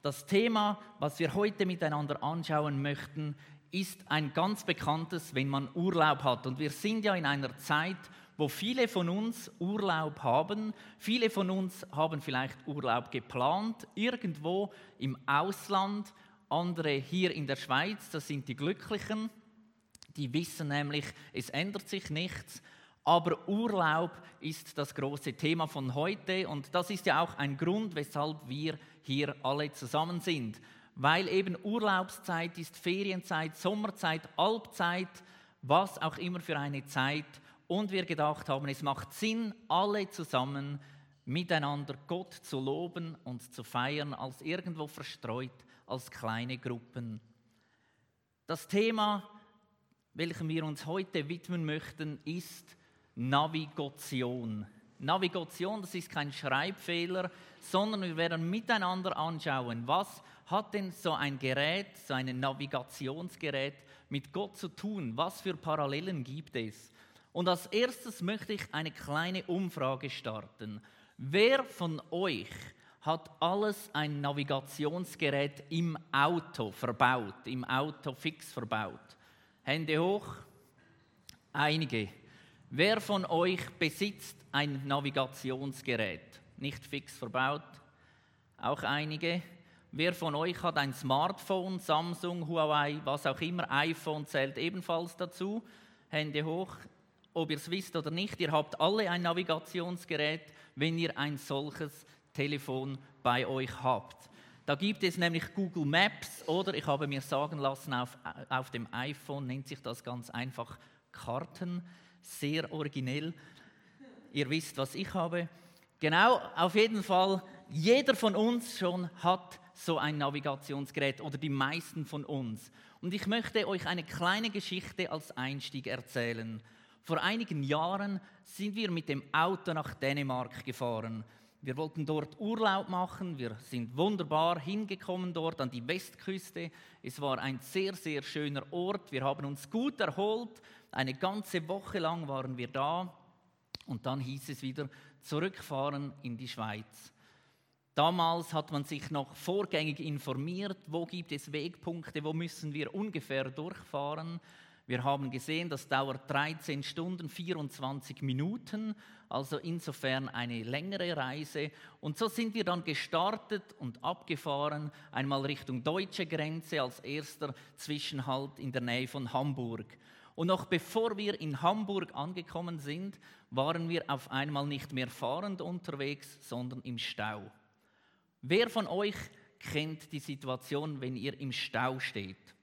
Das Thema, was wir heute miteinander anschauen möchten, ist ein ganz bekanntes, wenn man Urlaub hat. Und wir sind ja in einer Zeit, wo viele von uns Urlaub haben. Viele von uns haben vielleicht Urlaub geplant, irgendwo im Ausland, andere hier in der Schweiz, das sind die Glücklichen. Die wissen nämlich, es ändert sich nichts. Aber Urlaub ist das große Thema von heute und das ist ja auch ein Grund, weshalb wir hier alle zusammen sind weil eben Urlaubszeit ist, Ferienzeit, Sommerzeit, Alpzeit, was auch immer für eine Zeit. Und wir gedacht haben, es macht Sinn, alle zusammen miteinander Gott zu loben und zu feiern, als irgendwo verstreut, als kleine Gruppen. Das Thema, welchem wir uns heute widmen möchten, ist Navigation. Navigation, das ist kein Schreibfehler, sondern wir werden miteinander anschauen, was hat denn so ein Gerät, so ein Navigationsgerät mit Gott zu tun? Was für Parallelen gibt es? Und als erstes möchte ich eine kleine Umfrage starten. Wer von euch hat alles ein Navigationsgerät im Auto verbaut, im Auto fix verbaut? Hände hoch. Einige. Wer von euch besitzt ein Navigationsgerät? Nicht fix verbaut? Auch einige. Wer von euch hat ein Smartphone, Samsung, Huawei, was auch immer, iPhone zählt ebenfalls dazu? Hände hoch. Ob ihr es wisst oder nicht, ihr habt alle ein Navigationsgerät, wenn ihr ein solches Telefon bei euch habt. Da gibt es nämlich Google Maps oder ich habe mir sagen lassen, auf, auf dem iPhone nennt sich das ganz einfach Karten. Sehr originell. Ihr wisst, was ich habe. Genau, auf jeden Fall, jeder von uns schon hat so ein Navigationsgerät oder die meisten von uns. Und ich möchte euch eine kleine Geschichte als Einstieg erzählen. Vor einigen Jahren sind wir mit dem Auto nach Dänemark gefahren. Wir wollten dort Urlaub machen. Wir sind wunderbar hingekommen dort an die Westküste. Es war ein sehr, sehr schöner Ort. Wir haben uns gut erholt. Eine ganze Woche lang waren wir da. Und dann hieß es wieder zurückfahren in die Schweiz. Damals hat man sich noch vorgängig informiert, wo gibt es Wegpunkte, wo müssen wir ungefähr durchfahren. Wir haben gesehen, das dauert 13 Stunden 24 Minuten, also insofern eine längere Reise. Und so sind wir dann gestartet und abgefahren, einmal Richtung deutsche Grenze als erster Zwischenhalt in der Nähe von Hamburg. Und noch bevor wir in Hamburg angekommen sind, waren wir auf einmal nicht mehr fahrend unterwegs, sondern im Stau. Wer von euch kennt die Situation, wenn ihr im Stau steht?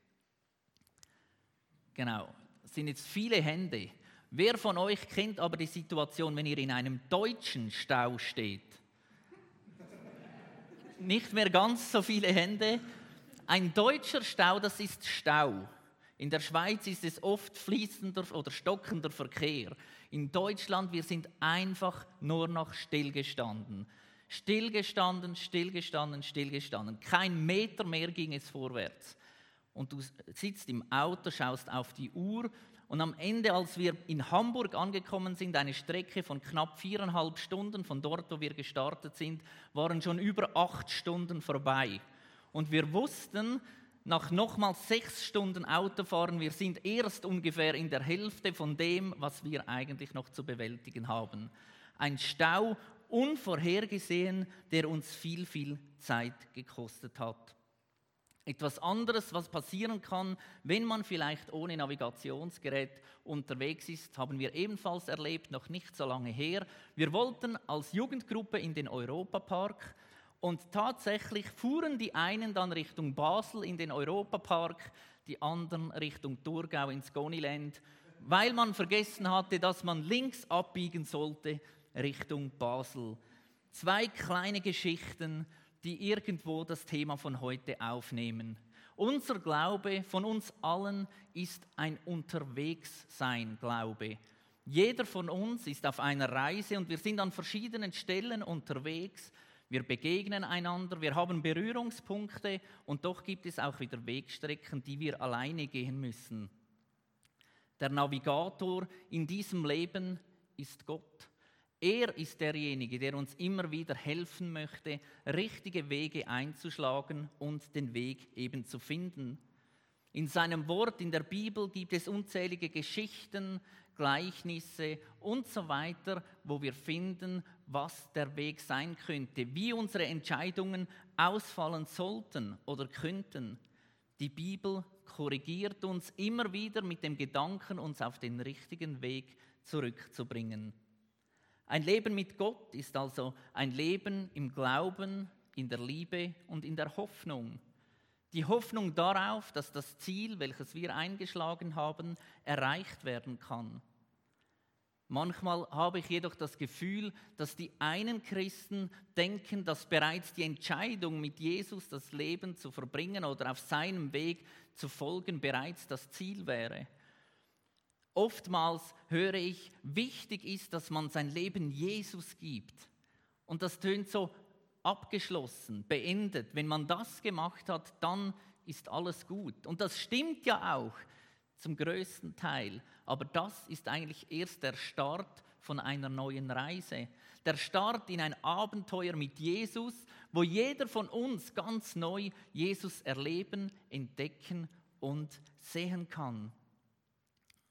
Genau, das sind jetzt viele Hände. Wer von euch kennt aber die Situation, wenn ihr in einem deutschen Stau steht? Nicht mehr ganz so viele Hände. Ein deutscher Stau, das ist Stau. In der Schweiz ist es oft fließender oder stockender Verkehr. In Deutschland, wir sind einfach nur noch stillgestanden. Stillgestanden, stillgestanden, stillgestanden. Kein Meter mehr ging es vorwärts. Und du sitzt im Auto, schaust auf die Uhr und am Ende, als wir in Hamburg angekommen sind, eine Strecke von knapp viereinhalb Stunden von dort, wo wir gestartet sind, waren schon über acht Stunden vorbei. Und wir wussten, nach nochmal sechs Stunden Autofahren, wir sind erst ungefähr in der Hälfte von dem, was wir eigentlich noch zu bewältigen haben. Ein Stau unvorhergesehen, der uns viel, viel Zeit gekostet hat. Etwas anderes, was passieren kann, wenn man vielleicht ohne Navigationsgerät unterwegs ist, haben wir ebenfalls erlebt, noch nicht so lange her. Wir wollten als Jugendgruppe in den Europapark und tatsächlich fuhren die einen dann Richtung Basel in den Europapark, die anderen Richtung Thurgau ins Goniland, weil man vergessen hatte, dass man links abbiegen sollte Richtung Basel. Zwei kleine Geschichten, die irgendwo das Thema von heute aufnehmen. Unser Glaube von uns allen ist ein Unterwegssein Glaube. Jeder von uns ist auf einer Reise und wir sind an verschiedenen Stellen unterwegs. Wir begegnen einander, wir haben Berührungspunkte und doch gibt es auch wieder Wegstrecken, die wir alleine gehen müssen. Der Navigator in diesem Leben ist Gott. Er ist derjenige, der uns immer wieder helfen möchte, richtige Wege einzuschlagen und den Weg eben zu finden. In seinem Wort in der Bibel gibt es unzählige Geschichten, Gleichnisse und so weiter, wo wir finden, was der Weg sein könnte, wie unsere Entscheidungen ausfallen sollten oder könnten. Die Bibel korrigiert uns immer wieder mit dem Gedanken, uns auf den richtigen Weg zurückzubringen. Ein Leben mit Gott ist also ein Leben im Glauben, in der Liebe und in der Hoffnung. Die Hoffnung darauf, dass das Ziel, welches wir eingeschlagen haben, erreicht werden kann. Manchmal habe ich jedoch das Gefühl, dass die einen Christen denken, dass bereits die Entscheidung, mit Jesus das Leben zu verbringen oder auf seinem Weg zu folgen, bereits das Ziel wäre. Oftmals höre ich, wichtig ist, dass man sein Leben Jesus gibt. Und das tönt so abgeschlossen, beendet. Wenn man das gemacht hat, dann ist alles gut. Und das stimmt ja auch zum größten Teil. Aber das ist eigentlich erst der Start von einer neuen Reise. Der Start in ein Abenteuer mit Jesus, wo jeder von uns ganz neu Jesus erleben, entdecken und sehen kann.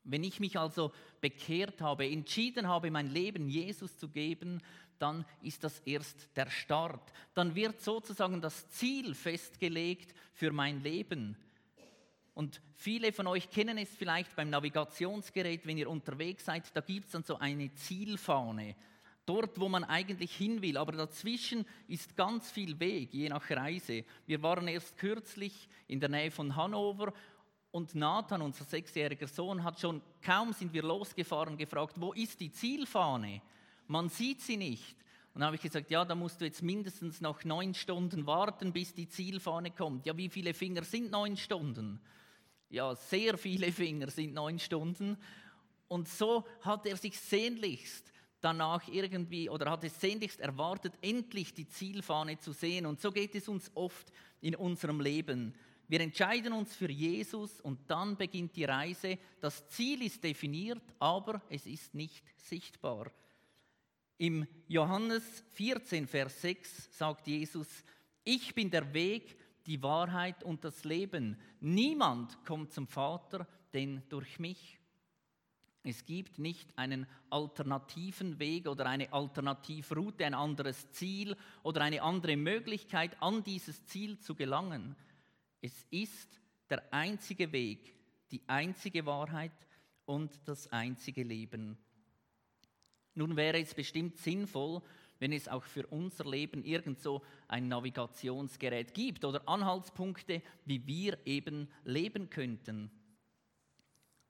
Wenn ich mich also bekehrt habe, entschieden habe, mein Leben Jesus zu geben, dann ist das erst der Start. Dann wird sozusagen das Ziel festgelegt für mein Leben. Und viele von euch kennen es vielleicht beim Navigationsgerät, wenn ihr unterwegs seid, da gibt es dann so eine Zielfahne. Dort, wo man eigentlich hin will. Aber dazwischen ist ganz viel Weg, je nach Reise. Wir waren erst kürzlich in der Nähe von Hannover und Nathan, unser sechsjähriger Sohn, hat schon, kaum sind wir losgefahren, gefragt, wo ist die Zielfahne? Man sieht sie nicht. Und dann habe ich gesagt, ja, da musst du jetzt mindestens noch neun Stunden warten, bis die Zielfahne kommt. Ja, wie viele Finger sind neun Stunden? ja, sehr viele Finger sind neun Stunden. Und so hat er sich sehnlichst danach irgendwie oder hat es sehnlichst erwartet, endlich die Zielfahne zu sehen. Und so geht es uns oft in unserem Leben. Wir entscheiden uns für Jesus und dann beginnt die Reise. Das Ziel ist definiert, aber es ist nicht sichtbar. Im Johannes 14, Vers 6 sagt Jesus, ich bin der Weg, die Wahrheit und das Leben. Niemand kommt zum Vater, denn durch mich. Es gibt nicht einen alternativen Weg oder eine Alternativroute, ein anderes Ziel oder eine andere Möglichkeit, an dieses Ziel zu gelangen. Es ist der einzige Weg, die einzige Wahrheit und das einzige Leben. Nun wäre es bestimmt sinnvoll, wenn es auch für unser Leben irgend so ein Navigationsgerät gibt oder Anhaltspunkte, wie wir eben leben könnten.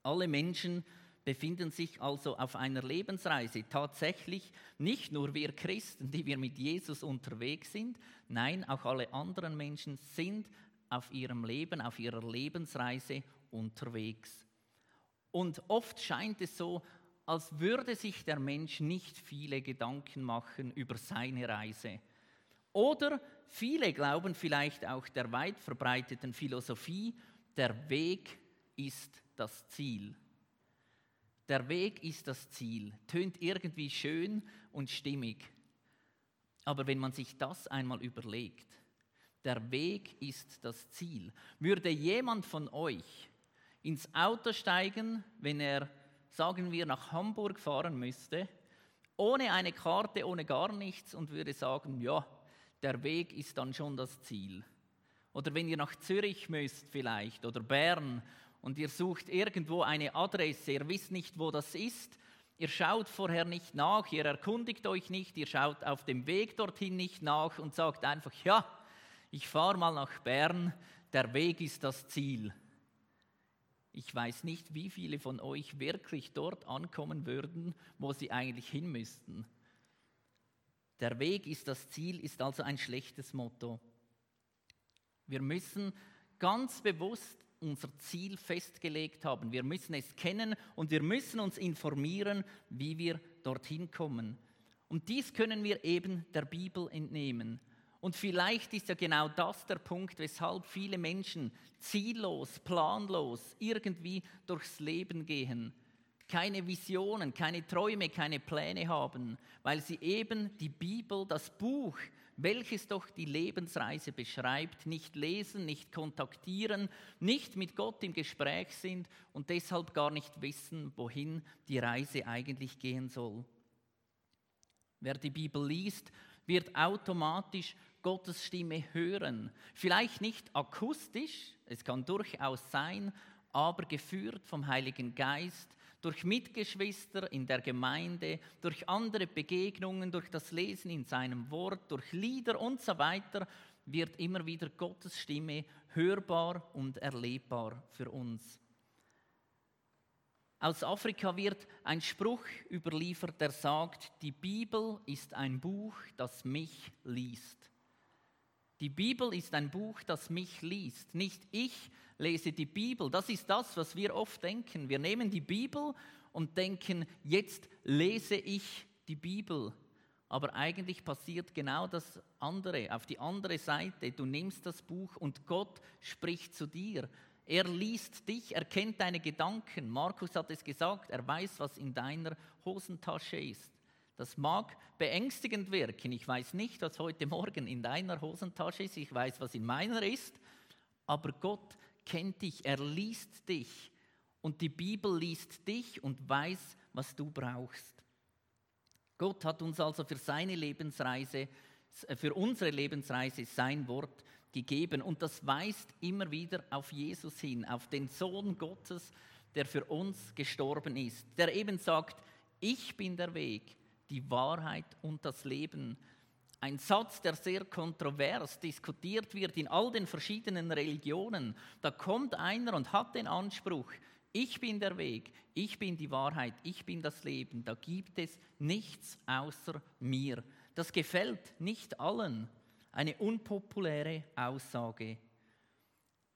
Alle Menschen befinden sich also auf einer Lebensreise. Tatsächlich nicht nur wir Christen, die wir mit Jesus unterwegs sind, nein, auch alle anderen Menschen sind auf ihrem Leben, auf ihrer Lebensreise unterwegs. Und oft scheint es so, als würde sich der Mensch nicht viele Gedanken machen über seine Reise. Oder viele glauben vielleicht auch der weit verbreiteten Philosophie, der Weg ist das Ziel. Der Weg ist das Ziel. Tönt irgendwie schön und stimmig. Aber wenn man sich das einmal überlegt, der Weg ist das Ziel. Würde jemand von euch ins Auto steigen, wenn er sagen wir, nach Hamburg fahren müsste, ohne eine Karte, ohne gar nichts und würde sagen, ja, der Weg ist dann schon das Ziel. Oder wenn ihr nach Zürich müsst vielleicht oder Bern und ihr sucht irgendwo eine Adresse, ihr wisst nicht, wo das ist, ihr schaut vorher nicht nach, ihr erkundigt euch nicht, ihr schaut auf dem Weg dorthin nicht nach und sagt einfach, ja, ich fahre mal nach Bern, der Weg ist das Ziel. Ich weiß nicht, wie viele von euch wirklich dort ankommen würden, wo sie eigentlich hin müssten. Der Weg ist das Ziel, ist also ein schlechtes Motto. Wir müssen ganz bewusst unser Ziel festgelegt haben. Wir müssen es kennen und wir müssen uns informieren, wie wir dorthin kommen. Und dies können wir eben der Bibel entnehmen. Und vielleicht ist ja genau das der Punkt, weshalb viele Menschen ziellos, planlos irgendwie durchs Leben gehen. keine Visionen, keine Träume, keine Pläne haben, weil sie eben die Bibel, das Buch, welches doch die Lebensreise beschreibt, nicht lesen, nicht kontaktieren, nicht mit Gott im Gespräch sind und deshalb gar nicht wissen, wohin die Reise eigentlich gehen soll. Wer die Bibel liest, wird automatisch Gottes Stimme hören. Vielleicht nicht akustisch, es kann durchaus sein, aber geführt vom Heiligen Geist, durch Mitgeschwister in der Gemeinde, durch andere Begegnungen, durch das Lesen in seinem Wort, durch Lieder und so weiter, wird immer wieder Gottes Stimme hörbar und erlebbar für uns. Aus Afrika wird ein Spruch überliefert, der sagt, die Bibel ist ein Buch, das mich liest. Die Bibel ist ein Buch, das mich liest. Nicht ich lese die Bibel. Das ist das, was wir oft denken. Wir nehmen die Bibel und denken, jetzt lese ich die Bibel. Aber eigentlich passiert genau das andere, auf die andere Seite. Du nimmst das Buch und Gott spricht zu dir. Er liest dich, er kennt deine Gedanken. Markus hat es gesagt, er weiß, was in deiner Hosentasche ist. Das mag beängstigend wirken. Ich weiß nicht, was heute Morgen in deiner Hosentasche ist. Ich weiß, was in meiner ist. Aber Gott kennt dich, er liest dich. Und die Bibel liest dich und weiß, was du brauchst. Gott hat uns also für seine Lebensreise, für unsere Lebensreise sein Wort gegeben. Und das weist immer wieder auf Jesus hin, auf den Sohn Gottes, der für uns gestorben ist, der eben sagt, ich bin der Weg, die Wahrheit und das Leben. Ein Satz, der sehr kontrovers diskutiert wird in all den verschiedenen Religionen. Da kommt einer und hat den Anspruch, ich bin der Weg, ich bin die Wahrheit, ich bin das Leben. Da gibt es nichts außer mir. Das gefällt nicht allen. Eine unpopuläre Aussage.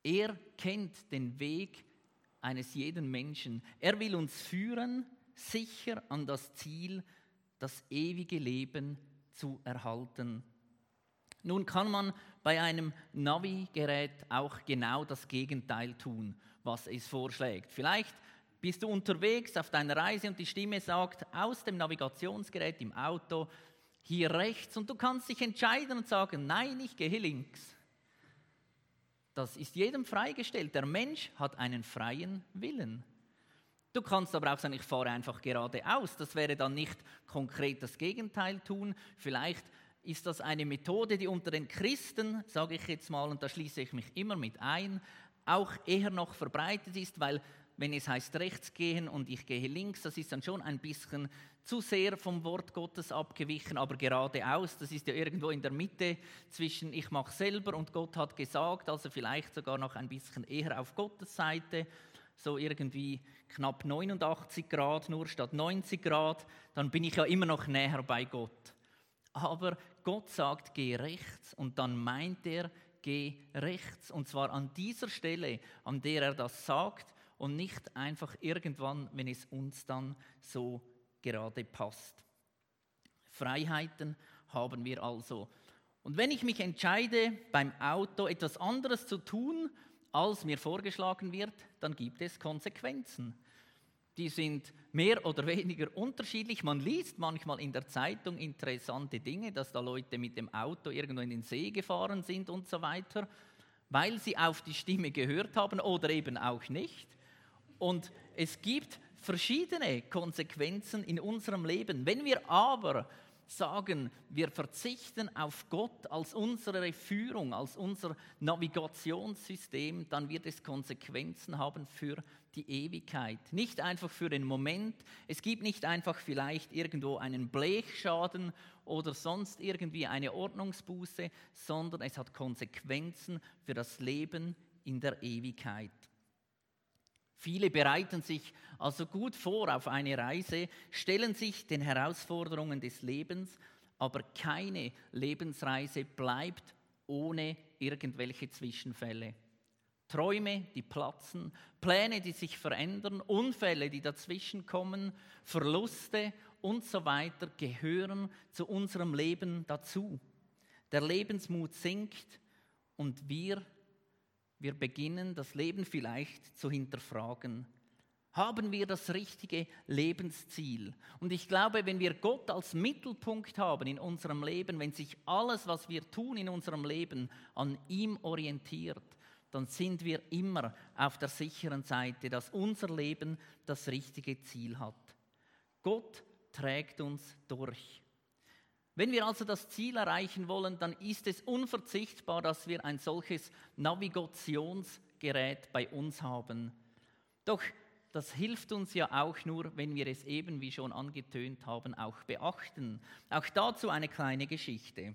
Er kennt den Weg eines jeden Menschen. Er will uns führen, sicher an das Ziel, das ewige Leben zu erhalten. Nun kann man bei einem Navigerät auch genau das Gegenteil tun, was es vorschlägt. Vielleicht bist du unterwegs auf deiner Reise und die Stimme sagt aus dem Navigationsgerät im Auto hier rechts und du kannst dich entscheiden und sagen, nein, ich gehe links. Das ist jedem freigestellt. Der Mensch hat einen freien Willen. Du kannst aber auch sagen, ich fahre einfach geradeaus. Das wäre dann nicht konkret das Gegenteil tun. Vielleicht ist das eine Methode, die unter den Christen, sage ich jetzt mal, und da schließe ich mich immer mit ein, auch eher noch verbreitet ist, weil wenn es heißt rechts gehen und ich gehe links, das ist dann schon ein bisschen zu sehr vom Wort Gottes abgewichen, aber geradeaus, das ist ja irgendwo in der Mitte zwischen ich mache selber und Gott hat gesagt, also vielleicht sogar noch ein bisschen eher auf Gottes Seite so irgendwie knapp 89 Grad nur statt 90 Grad, dann bin ich ja immer noch näher bei Gott. Aber Gott sagt, geh rechts und dann meint er, geh rechts und zwar an dieser Stelle, an der er das sagt und nicht einfach irgendwann, wenn es uns dann so gerade passt. Freiheiten haben wir also. Und wenn ich mich entscheide, beim Auto etwas anderes zu tun, als mir vorgeschlagen wird, dann gibt es Konsequenzen. Die sind mehr oder weniger unterschiedlich. Man liest manchmal in der Zeitung interessante Dinge, dass da Leute mit dem Auto irgendwo in den See gefahren sind und so weiter, weil sie auf die Stimme gehört haben oder eben auch nicht. Und es gibt verschiedene Konsequenzen in unserem Leben. Wenn wir aber sagen, wir verzichten auf Gott als unsere Führung, als unser Navigationssystem, dann wird es Konsequenzen haben für die Ewigkeit. Nicht einfach für den Moment. Es gibt nicht einfach vielleicht irgendwo einen Blechschaden oder sonst irgendwie eine Ordnungsbuße, sondern es hat Konsequenzen für das Leben in der Ewigkeit. Viele bereiten sich also gut vor auf eine Reise, stellen sich den Herausforderungen des Lebens, aber keine Lebensreise bleibt ohne irgendwelche Zwischenfälle. Träume, die platzen, Pläne, die sich verändern, Unfälle, die dazwischenkommen, Verluste und so weiter gehören zu unserem Leben dazu. Der Lebensmut sinkt und wir wir beginnen das Leben vielleicht zu hinterfragen. Haben wir das richtige Lebensziel? Und ich glaube, wenn wir Gott als Mittelpunkt haben in unserem Leben, wenn sich alles, was wir tun in unserem Leben, an ihm orientiert, dann sind wir immer auf der sicheren Seite, dass unser Leben das richtige Ziel hat. Gott trägt uns durch. Wenn wir also das Ziel erreichen wollen, dann ist es unverzichtbar, dass wir ein solches Navigationsgerät bei uns haben. Doch das hilft uns ja auch nur, wenn wir es eben, wie schon angetönt haben, auch beachten. Auch dazu eine kleine Geschichte.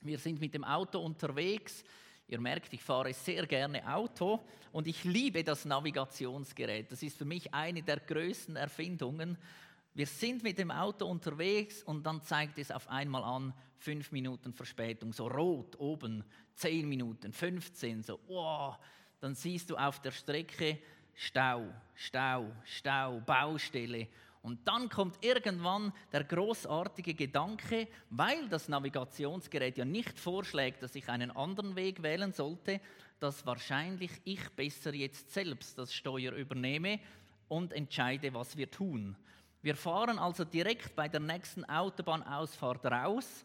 Wir sind mit dem Auto unterwegs. Ihr merkt, ich fahre sehr gerne Auto und ich liebe das Navigationsgerät. Das ist für mich eine der größten Erfindungen. Wir sind mit dem Auto unterwegs und dann zeigt es auf einmal an, fünf Minuten Verspätung, so rot oben, zehn Minuten, 15, so, wow. Dann siehst du auf der Strecke Stau, Stau, Stau, Baustelle. Und dann kommt irgendwann der großartige Gedanke, weil das Navigationsgerät ja nicht vorschlägt, dass ich einen anderen Weg wählen sollte, dass wahrscheinlich ich besser jetzt selbst das Steuer übernehme und entscheide, was wir tun. Wir fahren also direkt bei der nächsten Autobahnausfahrt raus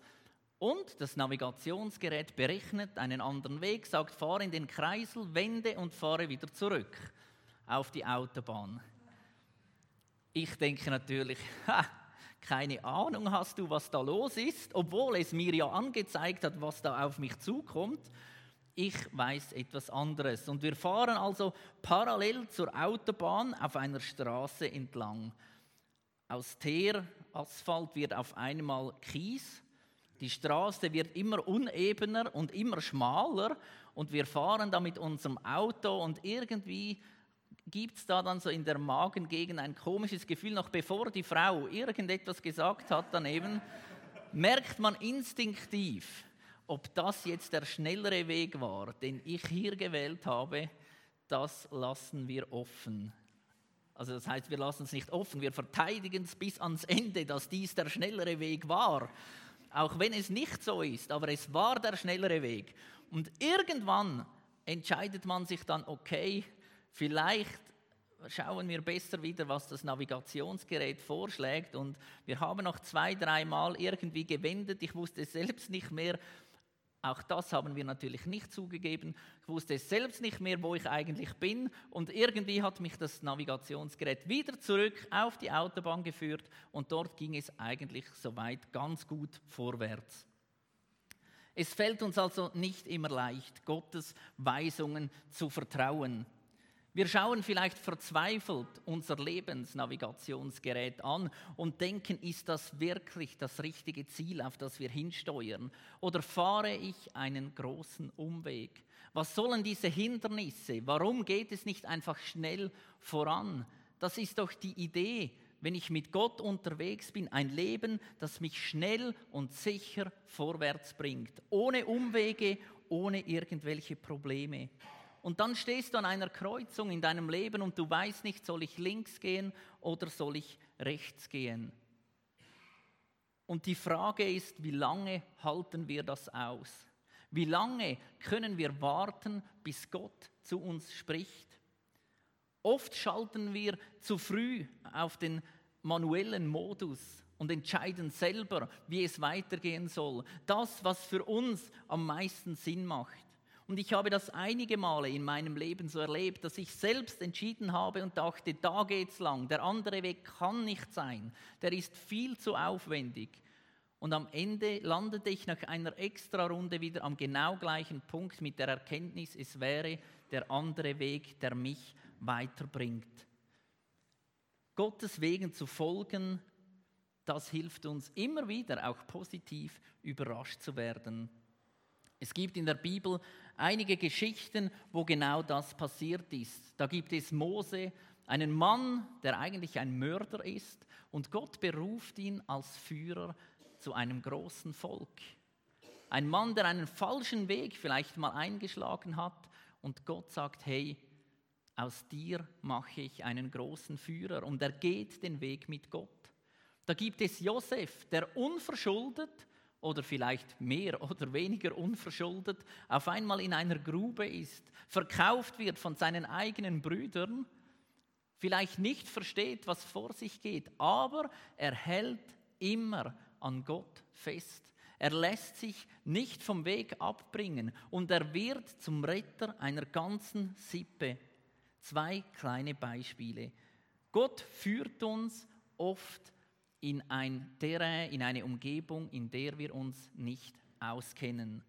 und das Navigationsgerät berechnet einen anderen Weg, sagt, fahre in den Kreisel, wende und fahre wieder zurück auf die Autobahn. Ich denke natürlich, ha, keine Ahnung hast du, was da los ist, obwohl es mir ja angezeigt hat, was da auf mich zukommt. Ich weiß etwas anderes. Und wir fahren also parallel zur Autobahn auf einer Straße entlang. Aus Teer, Asphalt wird auf einmal Kies. Die Straße wird immer unebener und immer schmaler und wir fahren da mit unserem Auto und irgendwie gibt es da dann so in der Magengegend ein komisches Gefühl, noch bevor die Frau irgendetwas gesagt hat daneben, merkt man instinktiv, ob das jetzt der schnellere Weg war, den ich hier gewählt habe, das lassen wir offen. Also das heißt, wir lassen es nicht offen, wir verteidigen es bis ans Ende, dass dies der schnellere Weg war. Auch wenn es nicht so ist, aber es war der schnellere Weg. Und irgendwann entscheidet man sich dann, okay, Vielleicht schauen wir besser wieder, was das Navigationsgerät vorschlägt. Und wir haben noch zwei, dreimal irgendwie gewendet. Ich wusste selbst nicht mehr, auch das haben wir natürlich nicht zugegeben. Ich wusste selbst nicht mehr, wo ich eigentlich bin. Und irgendwie hat mich das Navigationsgerät wieder zurück auf die Autobahn geführt. Und dort ging es eigentlich soweit ganz gut vorwärts. Es fällt uns also nicht immer leicht, Gottes Weisungen zu vertrauen. Wir schauen vielleicht verzweifelt unser Lebensnavigationsgerät an und denken, ist das wirklich das richtige Ziel, auf das wir hinsteuern? Oder fahre ich einen großen Umweg? Was sollen diese Hindernisse? Warum geht es nicht einfach schnell voran? Das ist doch die Idee, wenn ich mit Gott unterwegs bin, ein Leben, das mich schnell und sicher vorwärts bringt, ohne Umwege, ohne irgendwelche Probleme. Und dann stehst du an einer Kreuzung in deinem Leben und du weißt nicht, soll ich links gehen oder soll ich rechts gehen. Und die Frage ist, wie lange halten wir das aus? Wie lange können wir warten, bis Gott zu uns spricht? Oft schalten wir zu früh auf den manuellen Modus und entscheiden selber, wie es weitergehen soll. Das, was für uns am meisten Sinn macht. Und ich habe das einige Male in meinem Leben so erlebt, dass ich selbst entschieden habe und dachte, da geht's lang. Der andere Weg kann nicht sein. Der ist viel zu aufwendig. Und am Ende landete ich nach einer extra Runde wieder am genau gleichen Punkt mit der Erkenntnis, es wäre der andere Weg, der mich weiterbringt. Gottes Wegen zu folgen, das hilft uns immer wieder auch positiv überrascht zu werden. Es gibt in der Bibel einige Geschichten, wo genau das passiert ist. Da gibt es Mose, einen Mann, der eigentlich ein Mörder ist, und Gott beruft ihn als Führer zu einem großen Volk. Ein Mann, der einen falschen Weg vielleicht mal eingeschlagen hat, und Gott sagt, hey, aus dir mache ich einen großen Führer, und er geht den Weg mit Gott. Da gibt es Josef, der unverschuldet oder vielleicht mehr oder weniger unverschuldet auf einmal in einer Grube ist, verkauft wird von seinen eigenen Brüdern, vielleicht nicht versteht, was vor sich geht, aber er hält immer an Gott fest. Er lässt sich nicht vom Weg abbringen und er wird zum Retter einer ganzen Sippe. Zwei kleine Beispiele. Gott führt uns oft in ein Terrain, in eine Umgebung, in der wir uns nicht auskennen.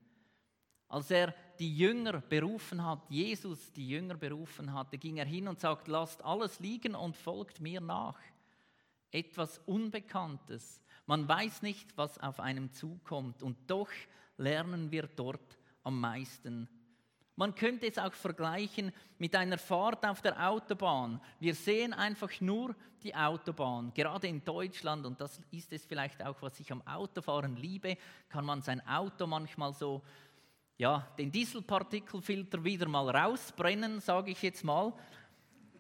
Als er die Jünger berufen hat, Jesus die Jünger berufen hatte, ging er hin und sagt, lasst alles liegen und folgt mir nach. Etwas Unbekanntes, man weiß nicht, was auf einem zukommt und doch lernen wir dort am meisten. Man könnte es auch vergleichen mit einer Fahrt auf der Autobahn. Wir sehen einfach nur die Autobahn. Gerade in Deutschland, und das ist es vielleicht auch, was ich am Autofahren liebe, kann man sein Auto manchmal so, ja, den Dieselpartikelfilter wieder mal rausbrennen, sage ich jetzt mal.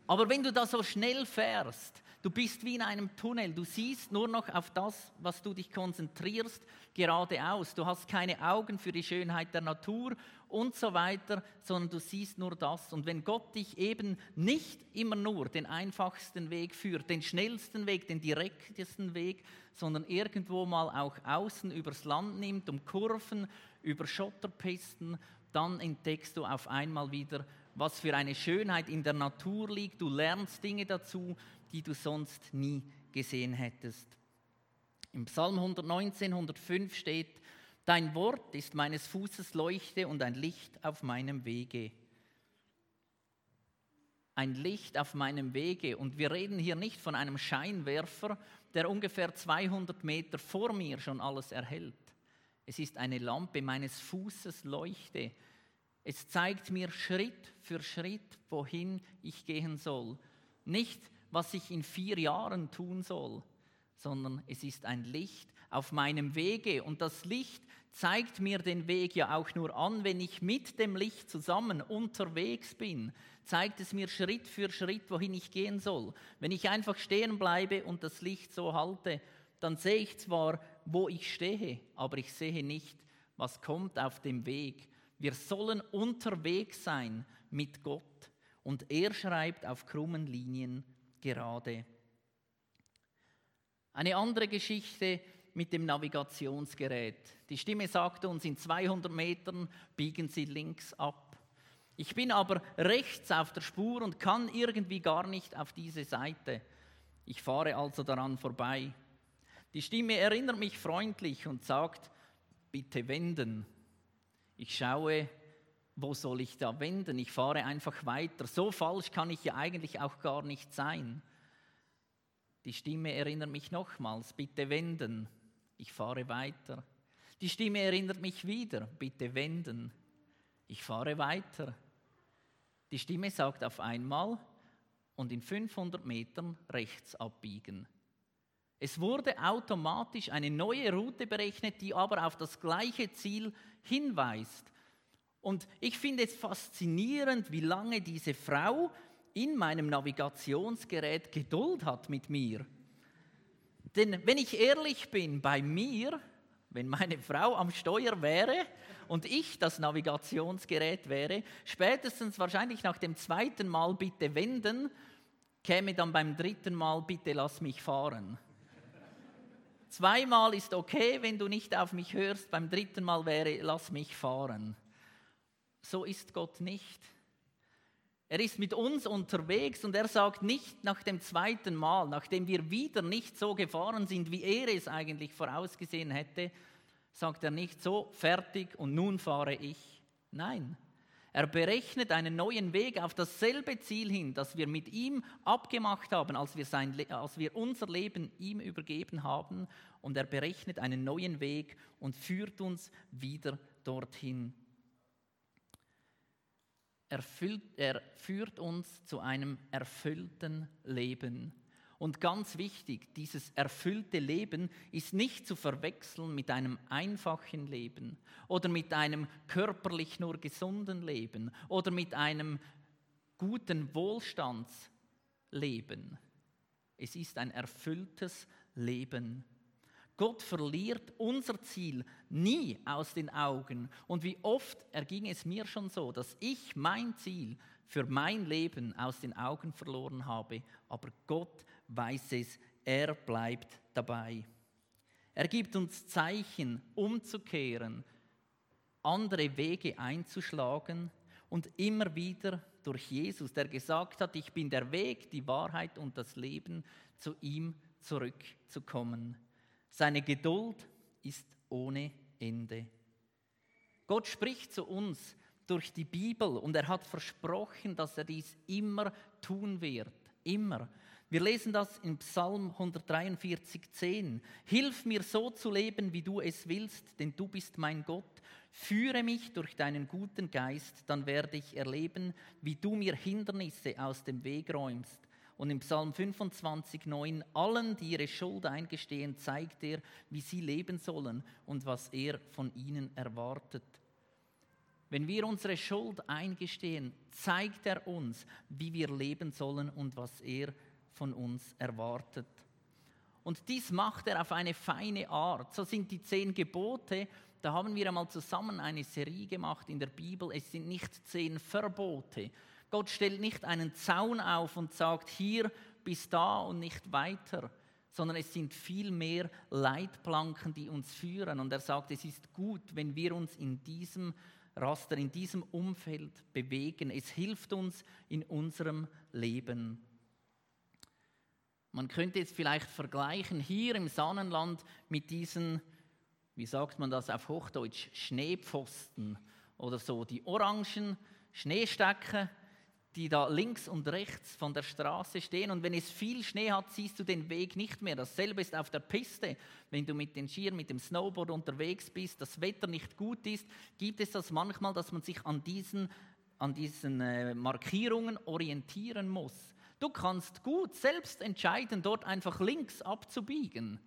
Aber wenn du da so schnell fährst, Du bist wie in einem Tunnel. Du siehst nur noch auf das, was du dich konzentrierst, geradeaus. Du hast keine Augen für die Schönheit der Natur und so weiter, sondern du siehst nur das. Und wenn Gott dich eben nicht immer nur den einfachsten Weg führt, den schnellsten Weg, den direktesten Weg, sondern irgendwo mal auch außen übers Land nimmt, um Kurven, über Schotterpisten, dann entdeckst du auf einmal wieder, was für eine Schönheit in der Natur liegt. Du lernst Dinge dazu, die du sonst nie gesehen hättest. Im Psalm 119, 105 steht, Dein Wort ist meines Fußes Leuchte und ein Licht auf meinem Wege. Ein Licht auf meinem Wege. Und wir reden hier nicht von einem Scheinwerfer, der ungefähr 200 Meter vor mir schon alles erhält. Es ist eine Lampe meines Fußes Leuchte. Es zeigt mir Schritt für Schritt, wohin ich gehen soll. Nicht was ich in vier Jahren tun soll, sondern es ist ein Licht auf meinem Wege. Und das Licht zeigt mir den Weg ja auch nur an, wenn ich mit dem Licht zusammen unterwegs bin. Zeigt es mir Schritt für Schritt, wohin ich gehen soll. Wenn ich einfach stehen bleibe und das Licht so halte, dann sehe ich zwar, wo ich stehe, aber ich sehe nicht, was kommt auf dem Weg. Wir sollen unterwegs sein mit Gott. Und er schreibt auf krummen Linien gerade. Eine andere Geschichte mit dem Navigationsgerät. Die Stimme sagte uns, in 200 Metern biegen Sie links ab. Ich bin aber rechts auf der Spur und kann irgendwie gar nicht auf diese Seite. Ich fahre also daran vorbei. Die Stimme erinnert mich freundlich und sagt, bitte wenden. Ich schaue wo soll ich da wenden? Ich fahre einfach weiter. So falsch kann ich ja eigentlich auch gar nicht sein. Die Stimme erinnert mich nochmals, bitte wenden. Ich fahre weiter. Die Stimme erinnert mich wieder, bitte wenden. Ich fahre weiter. Die Stimme sagt auf einmal und in 500 Metern rechts abbiegen. Es wurde automatisch eine neue Route berechnet, die aber auf das gleiche Ziel hinweist. Und ich finde es faszinierend, wie lange diese Frau in meinem Navigationsgerät Geduld hat mit mir. Denn wenn ich ehrlich bin, bei mir, wenn meine Frau am Steuer wäre und ich das Navigationsgerät wäre, spätestens wahrscheinlich nach dem zweiten Mal bitte wenden, käme dann beim dritten Mal bitte lass mich fahren. Zweimal ist okay, wenn du nicht auf mich hörst, beim dritten Mal wäre lass mich fahren. So ist Gott nicht. Er ist mit uns unterwegs und er sagt nicht nach dem zweiten Mal, nachdem wir wieder nicht so gefahren sind, wie er es eigentlich vorausgesehen hätte, sagt er nicht so, fertig und nun fahre ich. Nein, er berechnet einen neuen Weg auf dasselbe Ziel hin, das wir mit ihm abgemacht haben, als wir, sein, als wir unser Leben ihm übergeben haben. Und er berechnet einen neuen Weg und führt uns wieder dorthin erfüllt, er führt uns zu einem erfüllten Leben. Und ganz wichtig, dieses erfüllte Leben ist nicht zu verwechseln mit einem einfachen Leben oder mit einem körperlich nur gesunden Leben oder mit einem guten Wohlstandsleben. Es ist ein erfülltes Leben. Gott verliert unser Ziel nie aus den Augen. Und wie oft erging es mir schon so, dass ich mein Ziel für mein Leben aus den Augen verloren habe. Aber Gott weiß es, er bleibt dabei. Er gibt uns Zeichen, umzukehren, andere Wege einzuschlagen und immer wieder durch Jesus, der gesagt hat, ich bin der Weg, die Wahrheit und das Leben, zu ihm zurückzukommen. Seine Geduld ist ohne Ende. Gott spricht zu uns durch die Bibel und er hat versprochen, dass er dies immer tun wird. Immer. Wir lesen das in Psalm 143, 10. Hilf mir so zu leben, wie du es willst, denn du bist mein Gott. Führe mich durch deinen guten Geist, dann werde ich erleben, wie du mir Hindernisse aus dem Weg räumst. Und im Psalm 25, 9, allen, die ihre Schuld eingestehen, zeigt er, wie sie leben sollen und was er von ihnen erwartet. Wenn wir unsere Schuld eingestehen, zeigt er uns, wie wir leben sollen und was er von uns erwartet. Und dies macht er auf eine feine Art. So sind die zehn Gebote, da haben wir einmal zusammen eine Serie gemacht in der Bibel. Es sind nicht zehn Verbote, Gott stellt nicht einen Zaun auf und sagt, hier bis da und nicht weiter, sondern es sind vielmehr Leitplanken, die uns führen. Und er sagt, es ist gut, wenn wir uns in diesem Raster, in diesem Umfeld bewegen. Es hilft uns in unserem Leben. Man könnte es vielleicht vergleichen hier im Sonnenland mit diesen, wie sagt man das auf Hochdeutsch, Schneepfosten oder so, die orangen Schneestecken, die da links und rechts von der Straße stehen. Und wenn es viel Schnee hat, siehst du den Weg nicht mehr. Dasselbe ist auf der Piste. Wenn du mit den Skiern, mit dem Snowboard unterwegs bist, das Wetter nicht gut ist, gibt es das manchmal, dass man sich an diesen, an diesen äh, Markierungen orientieren muss. Du kannst gut selbst entscheiden, dort einfach links abzubiegen.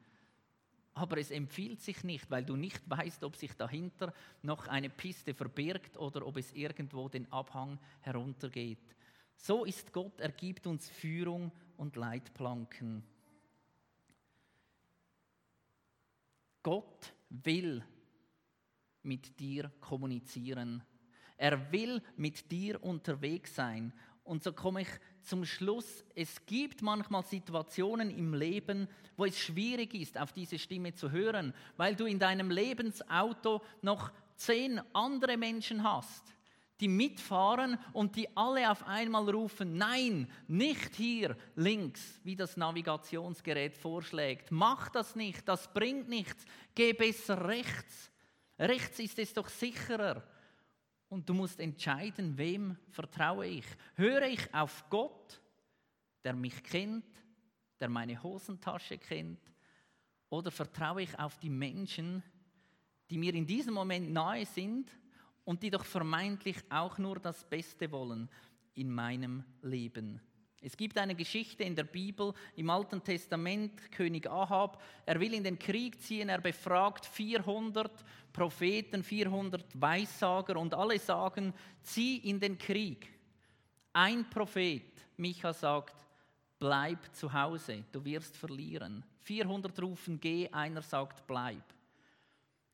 Aber es empfiehlt sich nicht, weil du nicht weißt, ob sich dahinter noch eine Piste verbirgt oder ob es irgendwo den Abhang heruntergeht. So ist Gott, er gibt uns Führung und Leitplanken. Gott will mit dir kommunizieren. Er will mit dir unterwegs sein. Und so komme ich zum Schluss. Es gibt manchmal Situationen im Leben, wo es schwierig ist, auf diese Stimme zu hören, weil du in deinem Lebensauto noch zehn andere Menschen hast die mitfahren und die alle auf einmal rufen, nein, nicht hier links, wie das Navigationsgerät vorschlägt. Mach das nicht, das bringt nichts. Geh besser rechts. Rechts ist es doch sicherer. Und du musst entscheiden, wem vertraue ich. Höre ich auf Gott, der mich kennt, der meine Hosentasche kennt, oder vertraue ich auf die Menschen, die mir in diesem Moment nahe sind und die doch vermeintlich auch nur das Beste wollen in meinem Leben. Es gibt eine Geschichte in der Bibel, im Alten Testament, König Ahab, er will in den Krieg ziehen, er befragt 400 Propheten, 400 Weissager und alle sagen, zieh in den Krieg. Ein Prophet, Micha, sagt, bleib zu Hause, du wirst verlieren. 400 rufen, geh, einer sagt, bleib.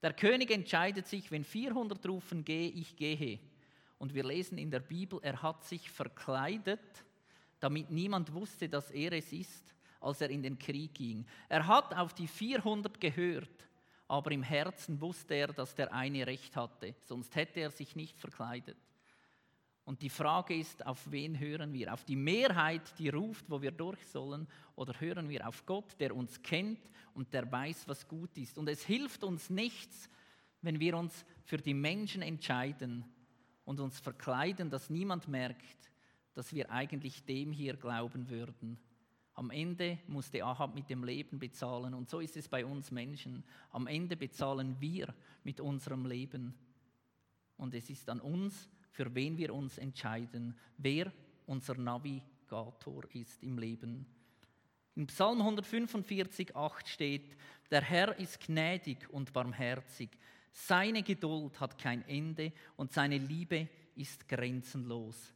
Der König entscheidet sich, wenn 400 rufen, gehe, ich gehe. Und wir lesen in der Bibel, er hat sich verkleidet, damit niemand wusste, dass er es ist, als er in den Krieg ging. Er hat auf die 400 gehört, aber im Herzen wusste er, dass der eine recht hatte, sonst hätte er sich nicht verkleidet. Und die Frage ist, auf wen hören wir? Auf die Mehrheit, die ruft, wo wir durch sollen, oder hören wir auf Gott, der uns kennt und der weiß, was gut ist? Und es hilft uns nichts, wenn wir uns für die Menschen entscheiden und uns verkleiden, dass niemand merkt, dass wir eigentlich dem hier glauben würden. Am Ende musste Ahab mit dem Leben bezahlen und so ist es bei uns Menschen. Am Ende bezahlen wir mit unserem Leben. Und es ist an uns, für wen wir uns entscheiden, wer unser Navigator ist im Leben. In Psalm 145, 8 steht, der Herr ist gnädig und barmherzig, seine Geduld hat kein Ende und seine Liebe ist grenzenlos.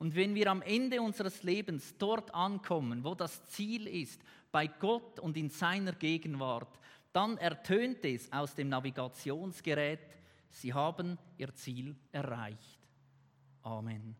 Und wenn wir am Ende unseres Lebens dort ankommen, wo das Ziel ist, bei Gott und in seiner Gegenwart, dann ertönt es aus dem Navigationsgerät, Sie haben Ihr Ziel erreicht. Amen.